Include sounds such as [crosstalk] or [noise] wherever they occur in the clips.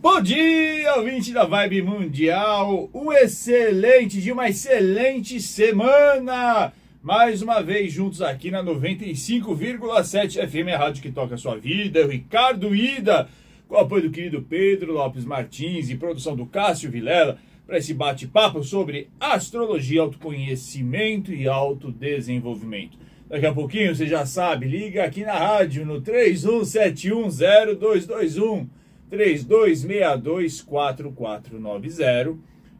Bom dia, ouvinte da Vibe Mundial. Um excelente dia, uma excelente semana. Mais uma vez juntos aqui na 95,7 FM, a rádio que toca a sua vida. Ricardo Ida, com o apoio do querido Pedro Lopes Martins e produção do Cássio Vilela, para esse bate-papo sobre astrologia, autoconhecimento e autodesenvolvimento. Daqui a pouquinho, você já sabe, liga aqui na rádio no 31710221, 32624490.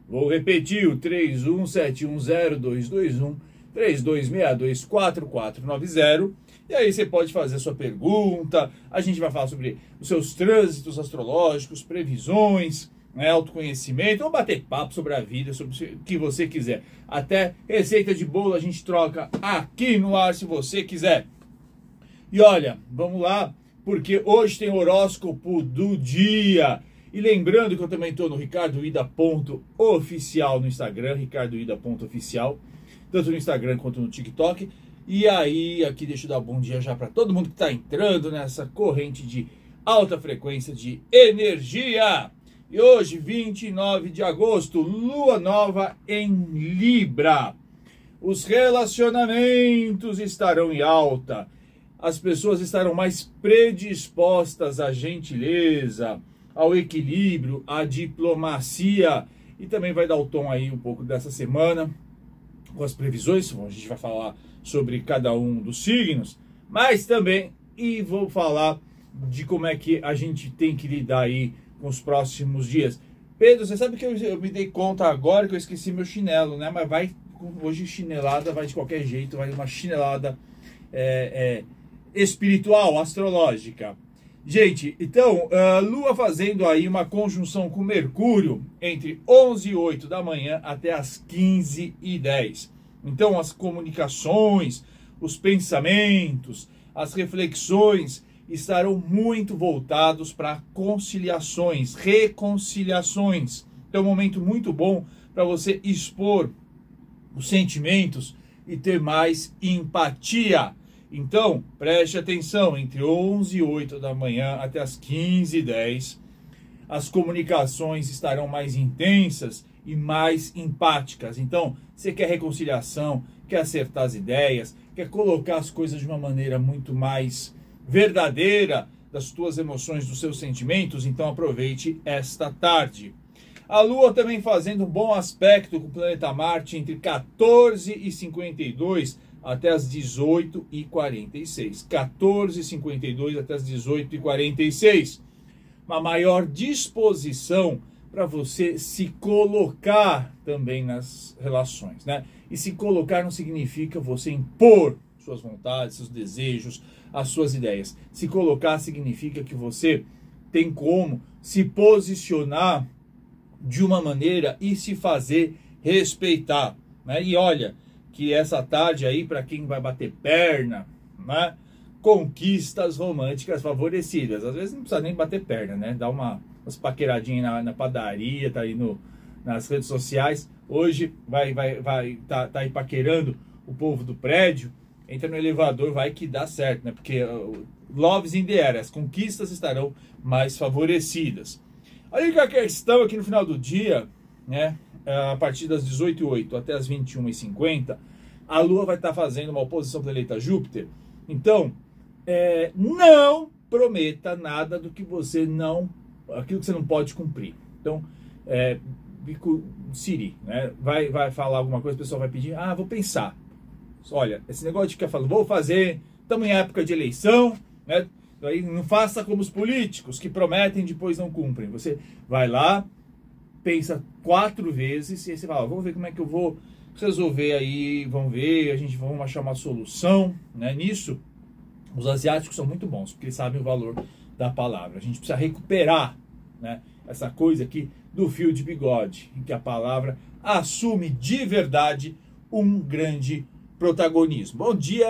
Vou repetir o 31710221, 32624490. E aí você pode fazer sua pergunta, a gente vai falar sobre os seus trânsitos astrológicos, previsões, né, autoconhecimento, ou bater papo sobre a vida, sobre o que você quiser. Até receita de bolo a gente troca aqui no ar se você quiser. E olha, vamos lá, porque hoje tem horóscopo do dia. E lembrando que eu também estou no ricardoida.oficial no Instagram, ricardoida.oficial, tanto no Instagram quanto no TikTok. E aí, aqui deixa eu dar bom dia já para todo mundo que está entrando nessa corrente de alta frequência de energia. E hoje, 29 de agosto, lua nova em Libra. Os relacionamentos estarão em alta. As pessoas estarão mais predispostas à gentileza, ao equilíbrio, à diplomacia. E também vai dar o tom aí um pouco dessa semana com as previsões. A gente vai falar sobre cada um dos signos, mas também e vou falar de como é que a gente tem que lidar aí com os próximos dias. Pedro, você sabe que eu, eu, me dei conta agora que eu esqueci meu chinelo, né? Mas vai, hoje chinelada vai de qualquer jeito, vai uma chinelada é, é, espiritual, astrológica. Gente, então, Lua fazendo aí uma conjunção com Mercúrio entre 11 e 8 da manhã até as 15 e 10. Então, as comunicações, os pensamentos, as reflexões estarão muito voltados para conciliações, reconciliações. Então, é um momento muito bom para você expor os sentimentos e ter mais empatia. Então, preste atenção, entre 11 e 8 da manhã até as 15 e 10, as comunicações estarão mais intensas e mais empáticas. Então, você quer reconciliação, quer acertar as ideias, quer colocar as coisas de uma maneira muito mais verdadeira das tuas emoções, dos seus sentimentos, então aproveite esta tarde. A Lua também fazendo um bom aspecto com o planeta Marte entre 14 e 52 até as 18 e 46. 14 e 52 até as 18 e 46. Uma maior disposição para você se colocar também nas relações, né? E se colocar não significa você impor suas vontades, seus desejos, as suas ideias. Se colocar significa que você tem como se posicionar de uma maneira e se fazer respeitar. Né? E olha, que essa tarde aí, para quem vai bater perna, né? conquistas românticas favorecidas. Às vezes não precisa nem bater perna, né? Dá uma, umas paqueradinhas na, na padaria, tá aí no, nas redes sociais. Hoje vai, vai, vai, tá, tá aí paquerando o povo do prédio entra no elevador, vai que dá certo, né? Porque uh, loves in the air, as conquistas estarão mais favorecidas. A questão aqui no final do dia, né? A partir das 18h08 até as 21h50, a Lua vai estar fazendo uma oposição planeta Júpiter. Então, é, não prometa nada do que você não, aquilo que você não pode cumprir. Então, é, Siri, né? Vai, vai falar alguma coisa, o pessoal vai pedir, ah, vou pensar. Olha, esse negócio de ficar falando, vou fazer, estamos em época de eleição, né? Aí não faça como os políticos que prometem depois não cumprem. Você vai lá, pensa quatro vezes e aí você fala, vamos ver como é que eu vou resolver aí, vamos ver, a gente vamos achar uma solução, né? Nisso, os asiáticos são muito bons, porque eles sabem o valor da palavra. A gente precisa recuperar, né? Essa coisa aqui do fio de bigode, em que a palavra assume de verdade um grande protagonismo. Bom dia,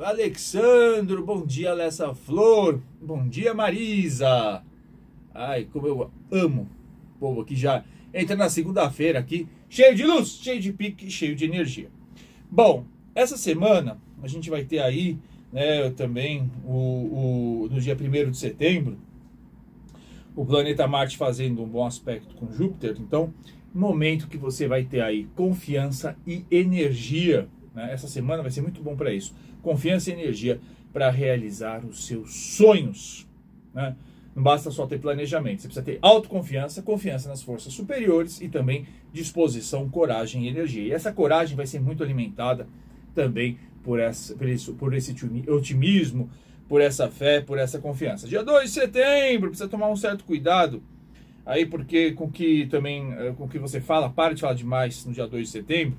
Alexandro. Bom dia, Alessa Flor. Bom dia, Marisa. Ai, como eu amo povo aqui já entra na segunda-feira aqui, cheio de luz, cheio de pique, cheio de energia. Bom, essa semana a gente vai ter aí, né, também o, o no dia 1 de setembro, o planeta Marte fazendo um bom aspecto com Júpiter. Então, momento que você vai ter aí confiança e energia. Né? Essa semana vai ser muito bom para isso. Confiança e energia para realizar os seus sonhos. Né? Não basta só ter planejamento, você precisa ter autoconfiança, confiança nas forças superiores e também disposição, coragem e energia. E essa coragem vai ser muito alimentada também por, essa, por, isso, por esse otimismo, por essa fé, por essa confiança. Dia 2 de setembro, precisa tomar um certo cuidado aí, porque com que também, eh, com que você fala, pare de falar demais no dia 2 de setembro,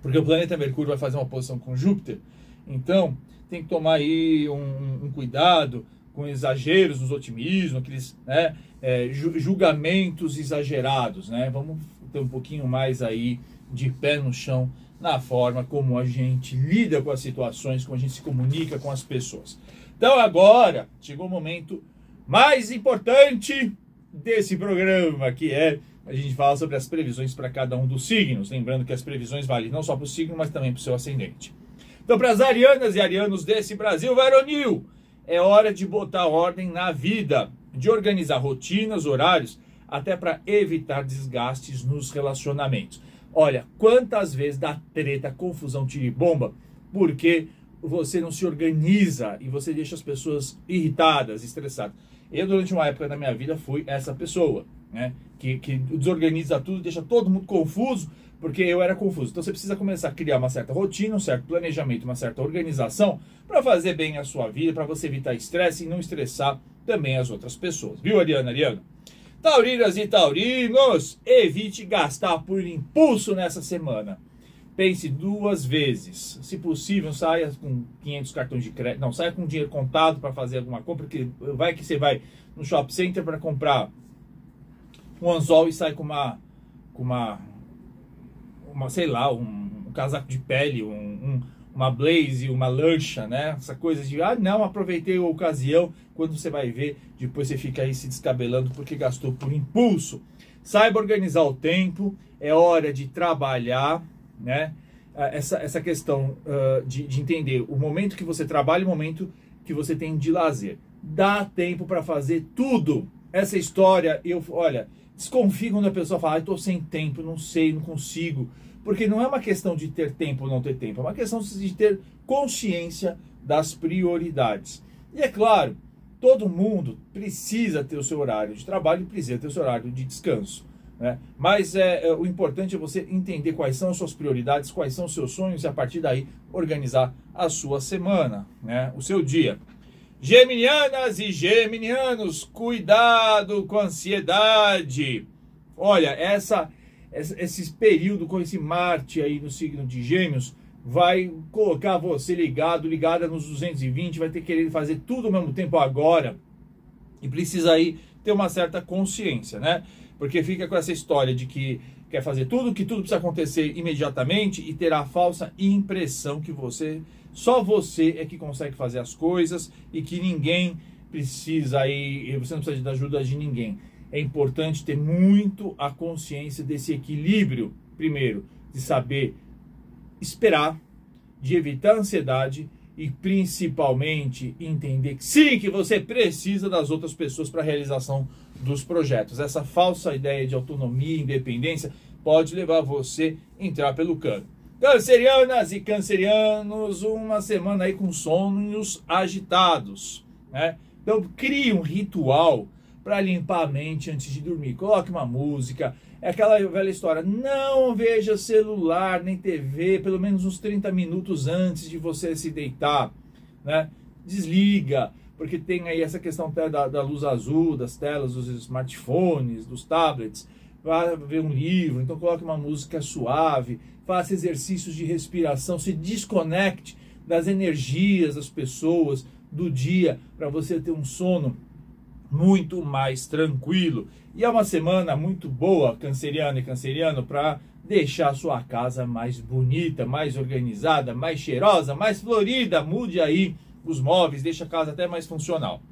porque o planeta Mercúrio vai fazer uma posição com Júpiter, então tem que tomar aí um, um cuidado com exageros nos otimismos, aqueles né, é, julgamentos exagerados, né? Vamos ter um pouquinho mais aí de pé no chão na forma como a gente lida com as situações, como a gente se comunica com as pessoas. Então agora chegou o momento mais importante desse programa, que é a gente fala sobre as previsões para cada um dos signos. Lembrando que as previsões valem não só para o signo, mas também para o seu ascendente. Então, para as arianas e arianos desse Brasil varonil, é hora de botar ordem na vida, de organizar rotinas, horários, até para evitar desgastes nos relacionamentos. Olha, quantas vezes dá treta, confusão, tiro e bomba, porque você não se organiza e você deixa as pessoas irritadas, estressadas. Eu, durante uma época da minha vida, fui essa pessoa, né? Que, que desorganiza tudo, deixa todo mundo confuso, porque eu era confuso. Então você precisa começar a criar uma certa rotina, um certo planejamento, uma certa organização para fazer bem a sua vida, para você evitar estresse e não estressar também as outras pessoas. Viu, Ariana, Ariana? Taurinas e taurinos, evite gastar por impulso nessa semana. Pense duas vezes. Se possível, saia com 500 cartões de crédito. Não, saia com dinheiro contado para fazer alguma compra, porque vai que você vai no shopping center para comprar um anzol e sai com uma com uma uma sei lá, um, um casaco de pele, um, um uma blaze, uma lancha, né? Essa coisa de, ah, não, aproveitei a ocasião. Quando você vai ver, depois você fica aí se descabelando porque gastou por impulso. Saiba organizar o tempo, é hora de trabalhar, né? Ah, essa, essa questão uh, de, de entender o momento que você trabalha e o momento que você tem de lazer. Dá tempo para fazer tudo. Essa história, eu, olha, desconfio quando a pessoa fala, estou sem tempo, não sei, não consigo. Porque não é uma questão de ter tempo ou não ter tempo, é uma questão de ter consciência das prioridades. E é claro, todo mundo precisa ter o seu horário de trabalho e precisa ter o seu horário de descanso. Né? Mas é, é, o importante é você entender quais são as suas prioridades, quais são os seus sonhos e a partir daí organizar a sua semana, né? o seu dia. Geminianas e geminianos, cuidado com a ansiedade. Olha, essa esse período com esse Marte aí no signo de Gêmeos vai colocar você ligado, ligada nos 220, vai ter que querer fazer tudo ao mesmo tempo agora e precisa aí ter uma certa consciência, né? Porque fica com essa história de que quer fazer tudo, que tudo precisa acontecer imediatamente e ter a falsa impressão que você, só você é que consegue fazer as coisas e que ninguém precisa aí, você não precisa da ajuda de ninguém é importante ter muito a consciência desse equilíbrio, primeiro, de saber esperar, de evitar ansiedade e principalmente entender que sim, que você precisa das outras pessoas para a realização dos projetos. Essa falsa ideia de autonomia independência pode levar você a entrar pelo cano. Cancerianas e cancerianos, uma semana aí com sonhos agitados, né? Então crie um ritual para limpar a mente antes de dormir. Coloque uma música. É aquela velha história. Não veja celular nem TV pelo menos uns 30 minutos antes de você se deitar. Né? Desliga, porque tem aí essa questão da, da luz azul, das telas dos smartphones, dos tablets. Vá ver um livro, então coloque uma música suave, faça exercícios de respiração, se desconecte das energias das pessoas do dia para você ter um sono muito mais tranquilo. E é uma semana muito boa, canceriano e canceriano, para deixar sua casa mais bonita, mais organizada, mais cheirosa, mais florida. Mude aí os móveis, deixa a casa até mais funcional.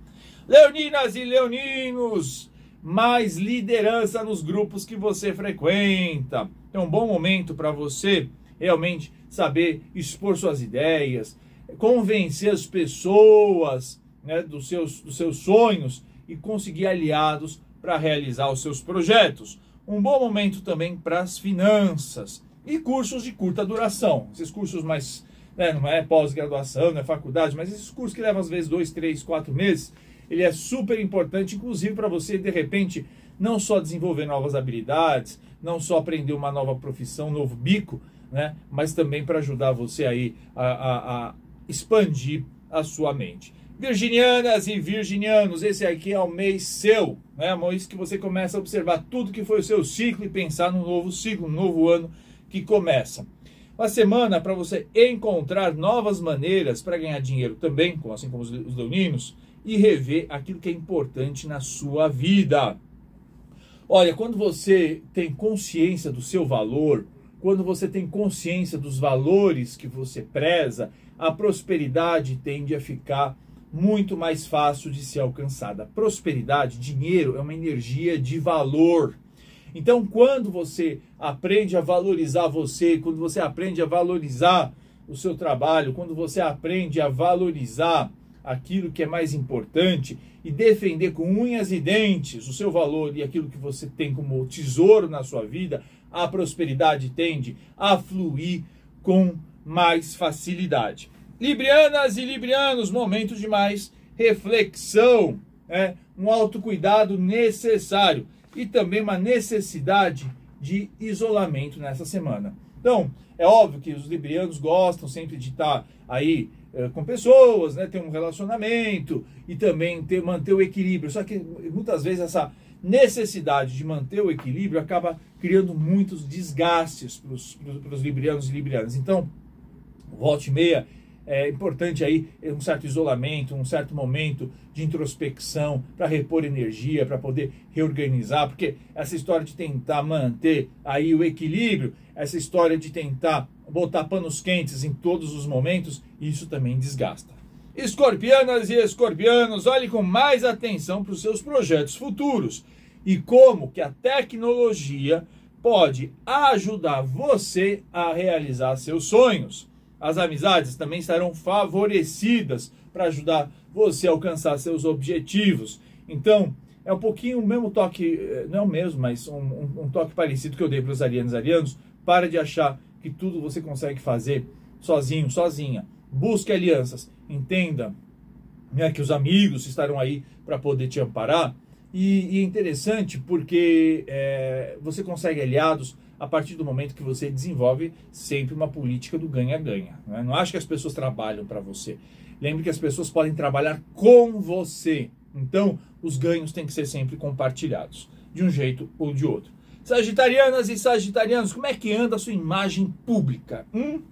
Leoninas e leoninos, mais liderança nos grupos que você frequenta. É um bom momento para você realmente saber expor suas ideias, convencer as pessoas né, dos, seus, dos seus sonhos e conseguir aliados para realizar os seus projetos. Um bom momento também para as finanças e cursos de curta duração. Esses cursos mais, né, não é pós-graduação, não é faculdade, mas esses cursos que levam às vezes dois, três, quatro meses, ele é super importante, inclusive para você de repente não só desenvolver novas habilidades, não só aprender uma nova profissão, um novo bico, né, mas também para ajudar você aí a, a, a expandir a sua mente. Virginianas e virginianos, esse aqui é o mês seu, né? O mês que você começa a observar tudo que foi o seu ciclo e pensar no novo ciclo, no novo ano que começa. Uma semana para você encontrar novas maneiras para ganhar dinheiro também, assim como os leoninos, e rever aquilo que é importante na sua vida. Olha, quando você tem consciência do seu valor, quando você tem consciência dos valores que você preza, a prosperidade tende a ficar muito mais fácil de ser alcançada. Prosperidade, dinheiro, é uma energia de valor. Então, quando você aprende a valorizar você, quando você aprende a valorizar o seu trabalho, quando você aprende a valorizar aquilo que é mais importante e defender com unhas e dentes o seu valor e aquilo que você tem como tesouro na sua vida, a prosperidade tende a fluir com mais facilidade. Librianas e librianos, momento de mais reflexão, é, um autocuidado necessário e também uma necessidade de isolamento nessa semana. Então, é óbvio que os librianos gostam sempre de estar aí com pessoas, né, ter um relacionamento e também ter, manter o equilíbrio. Só que muitas vezes essa necessidade de manter o equilíbrio acaba criando muitos desgastes para os librianos e librianas. Então, volte meia é importante aí um certo isolamento, um certo momento de introspecção para repor energia, para poder reorganizar, porque essa história de tentar manter aí o equilíbrio, essa história de tentar botar panos quentes em todos os momentos, isso também desgasta. Escorpianas e escorpianos, olhe com mais atenção para os seus projetos futuros e como que a tecnologia pode ajudar você a realizar seus sonhos. As amizades também estarão favorecidas para ajudar você a alcançar seus objetivos. Então, é um pouquinho o mesmo toque, eh, não é o mesmo, mas um, um, um toque parecido que eu dei para os arianos arianos. Para de achar que tudo você consegue fazer sozinho, sozinha. Busque alianças. Entenda né, que os amigos estarão aí para poder te amparar. E, e é interessante porque é, você consegue aliados a partir do momento que você desenvolve sempre uma política do ganha-ganha. Né? Não acho que as pessoas trabalham para você. Lembre que as pessoas podem trabalhar com você. Então, os ganhos têm que ser sempre compartilhados, de um jeito ou de outro. Sagitarianas e sagitarianos, como é que anda a sua imagem pública? Hum?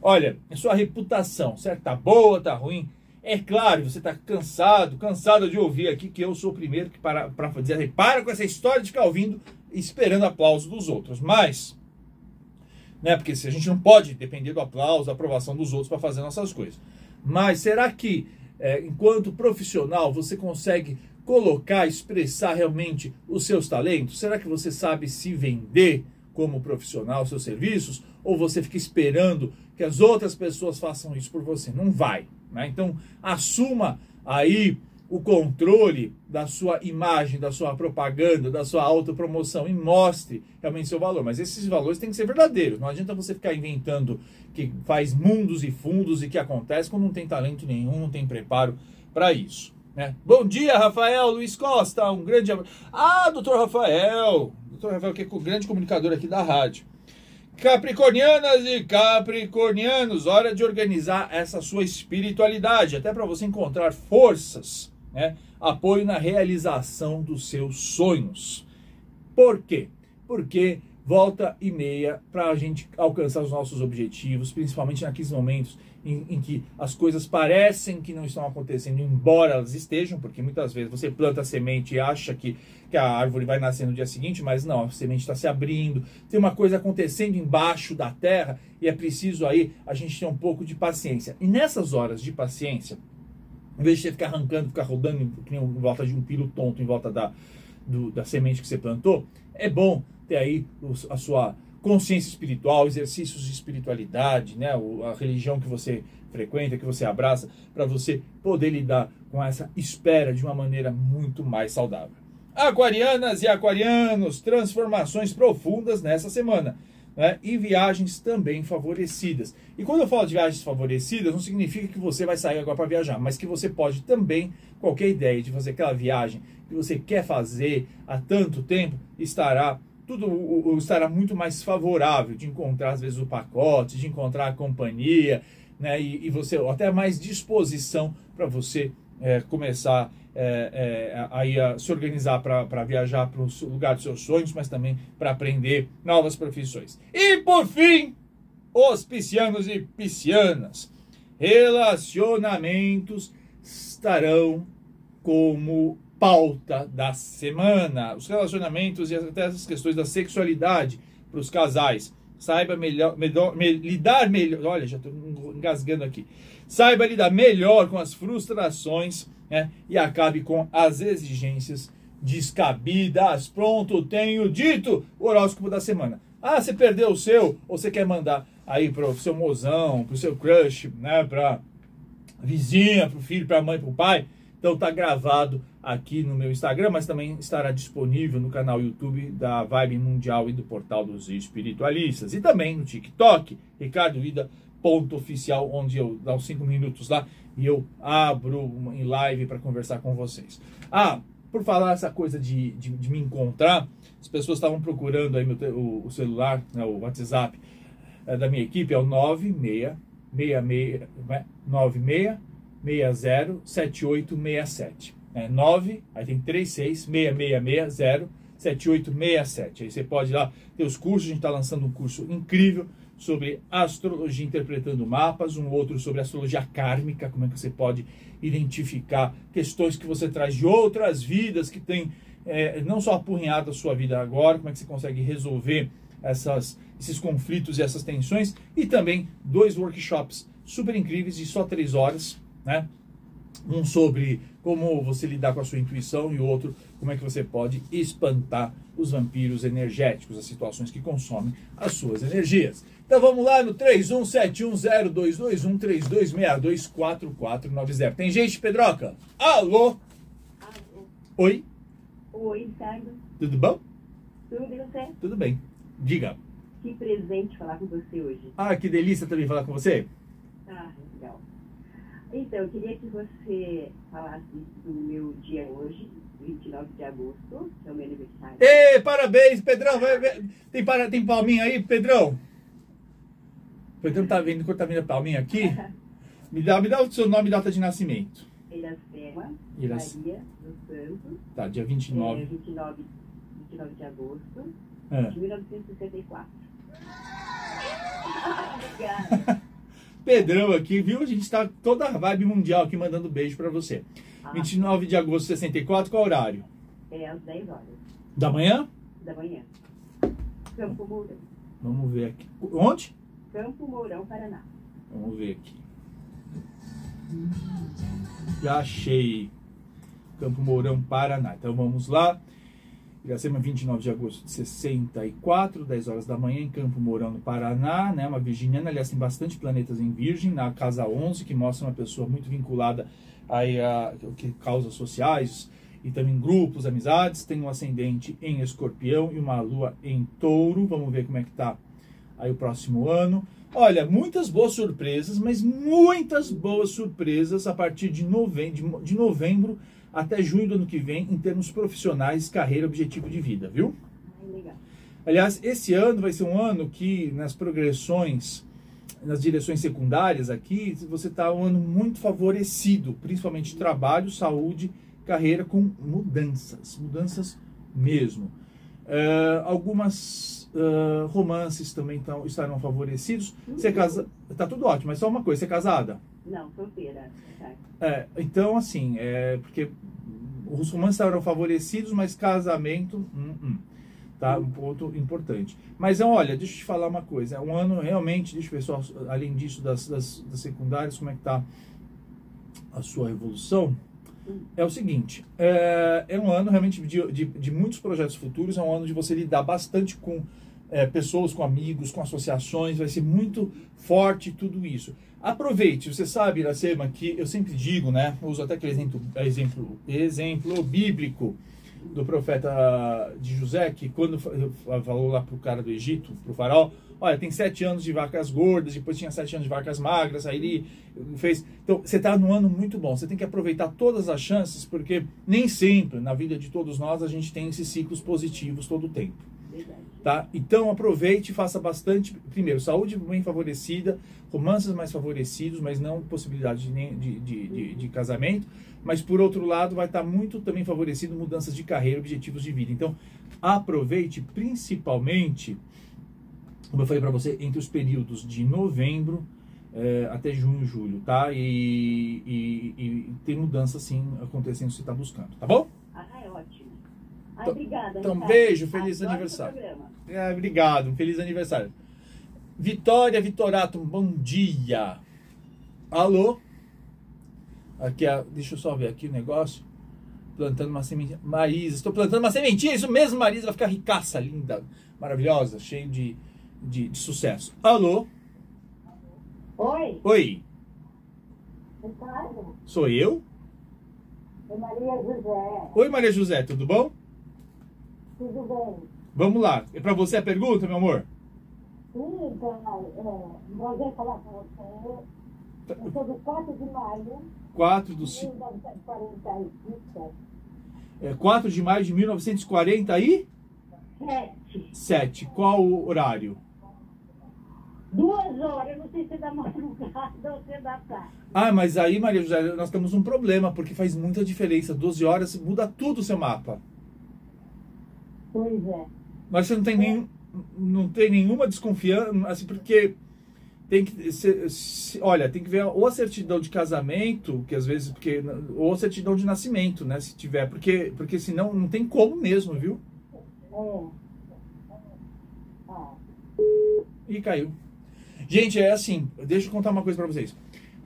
Olha, a sua reputação, certo? Tá boa, tá ruim? É claro, você está cansado, cansado de ouvir aqui que eu sou o primeiro que para, para dizer para com essa história de ficar ouvindo esperando aplauso dos outros. Mas, né, porque a gente não pode depender do aplauso, da aprovação dos outros para fazer nossas coisas. Mas será que, é, enquanto profissional, você consegue colocar, expressar realmente os seus talentos? Será que você sabe se vender como profissional, seus serviços? Ou você fica esperando que as outras pessoas façam isso por você? Não vai. Né? Então, assuma aí o controle da sua imagem, da sua propaganda, da sua autopromoção e mostre realmente seu valor. Mas esses valores têm que ser verdadeiros. Não adianta você ficar inventando que faz mundos e fundos e que acontece quando não tem talento nenhum, não tem preparo para isso. Né? Bom dia, Rafael Luiz Costa. Um grande abraço. Ah, doutor Rafael. Doutor Rafael, que é o grande comunicador aqui da rádio. Capricornianas e capricornianos, hora de organizar essa sua espiritualidade, até para você encontrar forças né? apoio na realização dos seus sonhos. Por quê? Porque volta e meia para a gente alcançar os nossos objetivos, principalmente naqueles momentos em, em, que as coisas parecem que não estão acontecendo, embora elas estejam, porque muitas vezes você planta a semente e acha que, que a árvore vai nascer no dia seguinte, mas não, a semente está se abrindo, tem uma coisa acontecendo embaixo da terra e é preciso aí a gente ter um pouco de paciência. E nessas horas de paciência, em vez de você ficar arrancando, ficar rodando em, volta de um pilo tonto, em volta da, do, da semente que você plantou, é bom ter aí a sua consciência espiritual, exercícios de espiritualidade, né? a religião que você frequenta, que você abraça, para você poder lidar com essa espera de uma maneira muito mais saudável. Aquarianas e aquarianos, transformações profundas nessa semana. Né? E viagens também favorecidas. E quando eu falo de viagens favorecidas, não significa que você vai sair agora para viajar, mas que você pode também, qualquer ideia de fazer aquela viagem que você quer fazer há tanto tempo, estará tudo estará muito mais favorável de encontrar às vezes o pacote, de encontrar a companhia, né? E, e você até mais disposição para você é, começar é, é, aí a se organizar para viajar para o lugar dos seus sonhos, mas também para aprender novas profissões. E por fim, os piscianos e piscianas, relacionamentos estarão como pauta da semana. Os relacionamentos e até as questões da sexualidade para os casais. Saiba melhor, melhor me, lidar melhor. Olha, já estou engasgando aqui. Saiba lidar melhor com as frustrações né, e acabe com as exigências descabidas. Pronto, tenho dito o horóscopo da semana. Ah, você perdeu o seu, ou você quer mandar aí para o seu mozão, para o seu crush, né, para vizinha, para o filho, para a mãe, para o pai. Então tá gravado aqui no meu Instagram, mas também estará disponível no canal YouTube da Vibe Mundial e do Portal dos Espiritualistas. E também no TikTok, Ricardo Ida ponto oficial, onde eu dá uns 5 minutos lá e eu abro em live para conversar com vocês. Ah, por falar essa coisa de, de, de me encontrar, as pessoas estavam procurando aí meu, o, o celular, né, o WhatsApp é, da minha equipe, é o 96 66, 96 607867. É 9, aí tem 36 6660 7867. Aí você pode ir lá ter os cursos, a gente está lançando um curso incrível sobre astrologia interpretando mapas, um outro sobre astrologia kármica, como é que você pode identificar questões que você traz de outras vidas que tem é, não só apurrinhado a sua vida agora, como é que você consegue resolver essas, esses conflitos e essas tensões, e também dois workshops super incríveis de só três horas, né? Um sobre como você lidar com a sua intuição e o outro como é que você pode espantar os vampiros energéticos, as situações que consomem as suas energias. Então vamos lá no 3171022132624490. Tem gente, Pedroca? Alô? Alô? Oi? Oi, Ricardo. Tudo bom? Tudo e você? Tudo bem. Diga. Que presente falar com você hoje. Ah, que delícia também falar com você. Ah, legal. Então, eu queria que você falasse do meu dia hoje, 29 de agosto, que é o meu aniversário. Ê, parabéns, Pedrão. Tem, para, tem palminha aí, Pedrão? Pedrão tá vendo quando tá vindo a palminha aqui? [laughs] Me dá, me dá o seu nome e data de nascimento. Iracema Irac- Maria dos Santos, Tá, dia é, 29. 29, 29 de agosto Ah. de 1964. [laughs] Obrigada. Pedrão aqui, viu? A gente tá toda a vibe mundial aqui mandando beijo pra você. Ah, 29 de agosto de 64, qual horário? é às 10 horas Da manhã? da manhã. Campo Mourão. Vamos ver aqui. Onde? Campo Mourão, Paraná. Vamos ver aqui. Já achei. Campo Mourão, Paraná. Então vamos lá. Iracema, 29 de agosto de 64, 10 horas da manhã, em Campo Mourão, no Paraná, né? Uma virginiana, aliás, tem bastante planetas em Virgem, na casa 11, que mostra uma pessoa muito vinculada aí a que causas sociais e também grupos, amizades. Tem um ascendente em Escorpião e uma lua em Touro. Vamos ver como é que tá aí o próximo ano. Olha, muitas boas surpresas, mas muitas boas surpresas a partir de novembro, de novembro até junho do ano que vem, em termos profissionais, carreira, objetivo de vida, viu? Legal. Aliás, esse ano vai ser um ano que nas progressões, nas direções secundárias aqui, você está um ano muito favorecido, principalmente trabalho, saúde, carreira, com mudanças, mudanças mesmo. Eh, algumas eh, romances também tão, estarão favorecidos. Você é casa... Tá tudo ótimo, mas só uma coisa, você é casada? Não, solteira. Ricardo. É, então, assim, é, porque os romances estarão favorecidos, mas casamento, hum, hum, tá? Um ponto importante. Mas, olha, deixa eu te falar uma coisa. É um ano realmente, deixa ver só, além disso, das, das, das secundárias, como é que tá a sua evolução. É o seguinte, é, é um ano realmente de, de, de muitos projetos futuros, é um ano de você lidar bastante com é, pessoas, com amigos, com associações, vai ser muito forte tudo isso. Aproveite, você sabe, Iracema, que eu sempre digo, né? Uso até aquele exemplo, exemplo, exemplo bíblico do profeta de José, que quando falou lá pro cara do Egito, pro faraó, olha, tem sete anos de vacas gordas, depois tinha sete anos de vacas magras, aí ele fez. Então, você está num ano muito bom, você tem que aproveitar todas as chances, porque nem sempre na vida de todos nós a gente tem esses ciclos positivos todo o tempo. Tá? Então aproveite e faça bastante. Primeiro, saúde bem favorecida, romances mais favorecidos, mas não possibilidade de, de, de, de, de casamento. Mas por outro lado, vai estar muito também favorecido mudanças de carreira, objetivos de vida. Então aproveite principalmente, como eu falei para você, entre os períodos de novembro é, até junho, julho, tá? E, e, e tem mudança sim acontecendo se você está buscando, tá bom? Ah, é ótimo. Ai, obrigada. Então, Ricardo. beijo, feliz Adoro aniversário. É, obrigado, feliz aniversário. Vitória Vitorato, bom dia. Alô? Aqui, a- deixa eu só ver aqui o negócio. Plantando uma sementinha. Marisa, estou plantando uma sementinha, isso mesmo, Marisa, vai ficar ricaça, linda, maravilhosa, cheio de, de, de sucesso. Alô? Oi, Oi, Ricardo, sou eu? é Maria José. Oi, Maria José, tudo bom? Tudo bem? Vamos lá. É pra você a pergunta, meu amor? Sim, então, é, prazer falar com você. Eu sou do 4 de maio 4 do, de ci- 1947. é, 4 de maio de 1947. Sete. Qual o horário? Duas horas, eu não sei se é da [laughs] madrugada ou se é da tarde. Ah, mas aí, Maria José, nós temos um problema, porque faz muita diferença. 12 horas muda tudo o seu mapa. Pois é. Mas você não tem, nem, não tem nenhuma desconfiança, assim, porque tem que se- se- olha, tem que ver ou a certidão de casamento, que às vezes, porque, ou a certidão de nascimento, né, se tiver, porque, porque senão não tem como mesmo, viu? É. Ah, E caiu. Gente, é assim, deixa eu contar uma coisa pra vocês.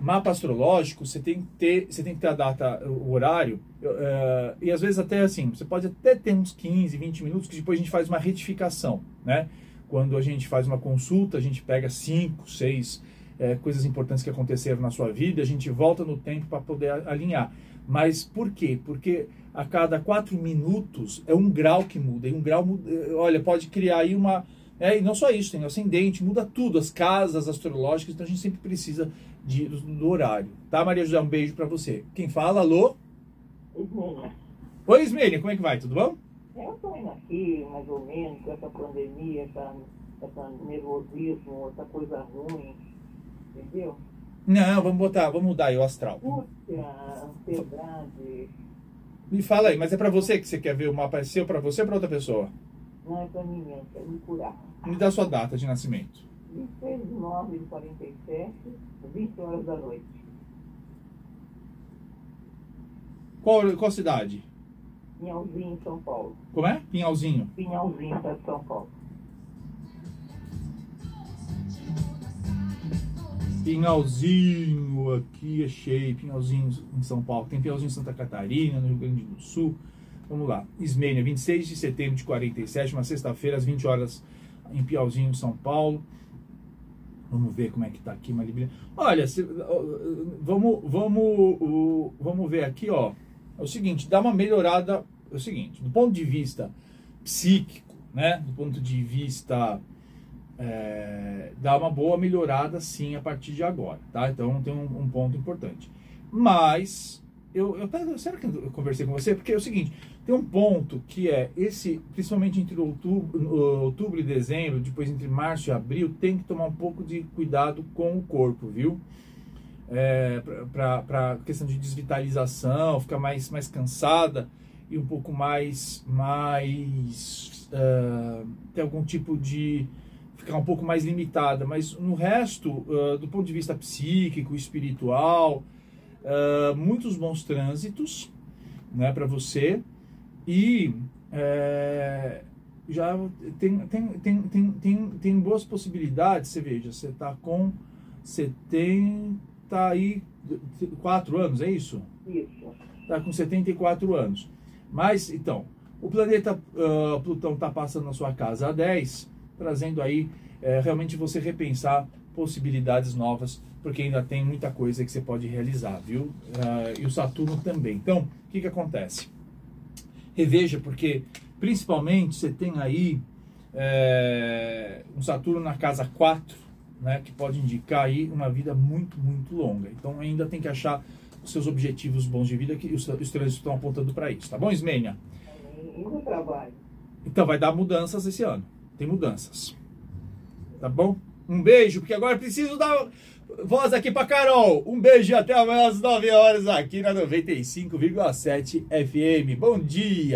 Mapa astrológico, você tem que ter, você tem que ter a data, o horário, eh, e às vezes até assim, você pode até ter uns 15, 20 minutos, que depois a gente faz uma retificação, né? Quando a gente faz uma consulta, a gente pega cinco, seis eh, coisas importantes que aconteceram na sua vida, a gente volta no tempo para poder alinhar. Mas por quê? Porque a cada quatro minutos é um grau que muda, e um grau, eh, olha, pode criar aí uma, é, e não só isso, tem o ascendente, muda tudo, as casas astrológicas, então a gente sempre precisa de, do, do horário. Tá, Maria José? Um beijo pra você. Quem fala, alô? Ismênia, Oi, Ismênia, como é que vai? Tudo bom? eu estou indo aqui, mais ou menos, com essa pandemia, essa, essa nervosismo, essa coisa ruim, entendeu? Não, vamos botar, vamos mudar aí o astral. Angústia, ansiedade, Me fala aí, mas é pra você que você quer ver o mapa? É seu pra você ou pra outra pessoa? Não é para mim, quero me curar. Me dá sua data de nascimento. 26 de 9 de 47, 20 horas da noite. Qual, qual cidade? Pinhalzinho, São Paulo. Como é? Pinhalzinho. Pinhalzinho, São Paulo. Pinhalzinho, aqui achei. Pinhalzinho em São Paulo. Tem Pinhalzinho em Santa Catarina, no Rio Grande do Sul. Vamos lá. Ismênia, 26 de setembro de 47, uma sexta-feira, às 20 horas, em Piauzinho, São Paulo. Vamos ver como é que tá aqui, Maribel. Olha, se- vamos, vamos, vamos ver aqui, ó. É o seguinte, dá uma melhorada. É o seguinte, do ponto de vista psíquico, né? Do ponto de vista é, dá uma boa melhorada sim a partir de agora, tá? Então tem um, um ponto importante. Mas eu, eu será que eu conversei com você? Porque é o seguinte, tem um ponto que é esse, principalmente entre outubro, outubro e dezembro, depois entre março e abril, tem que tomar um pouco de cuidado com o corpo, viu? É, para questão de desvitalização, ficar mais, mais cansada e um pouco mais, mais ah, ter algum tipo de ficar um pouco mais limitada, mas no resto, ah, do ponto de vista psíquico, espiritual, ah, muitos bons trânsitos, né, para você e é, já tem, tem, tem, tem, tem, tem boas possibilidades. Você veja, você está com 70 aí 4 anos, é isso? Isso. Está com 74 anos. Mas, então, o planeta ah, Plutão está passando na sua casa há 10, trazendo aí é, realmente você repensar possibilidades novas, porque ainda tem muita coisa que você pode realizar, viu? Uh, e o Saturno também. Então, o que, que acontece? Reveja, porque principalmente você tem aí é, um Saturno na casa 4, né, que pode indicar aí uma vida muito, muito longa. Então ainda tem que achar os seus objetivos bons de vida que os, os trânsitos estão apontando para isso, tá bom, Ismênia? No trabalho? Então vai dar mudanças esse ano. Tem mudanças. Tá bom? Um beijo, porque agora preciso dar voz aqui para Carol. Um beijo e até amanhã às 9 horas aqui na 95,7 FM. Bom dia!